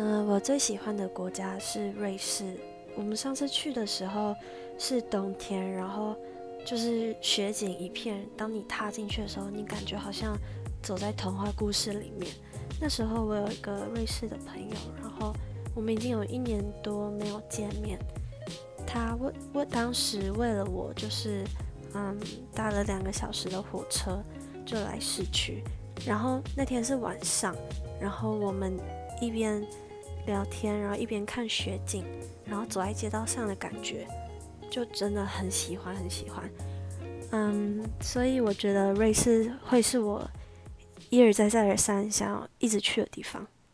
嗯，我最喜欢的国家是瑞士。我们上次去的时候是冬天，然后就是雪景一片。当你踏进去的时候，你感觉好像走在童话故事里面。那时候我有一个瑞士的朋友，然后我们已经有一年多没有见面。他为为当时为了我，就是嗯搭了两个小时的火车就来市区。然后那天是晚上，然后我们一边。聊天，然后一边看雪景，然后走在街道上的感觉，就真的很喜欢，很喜欢。嗯，所以我觉得瑞士会是我一而再、再而三想要一直去的地方。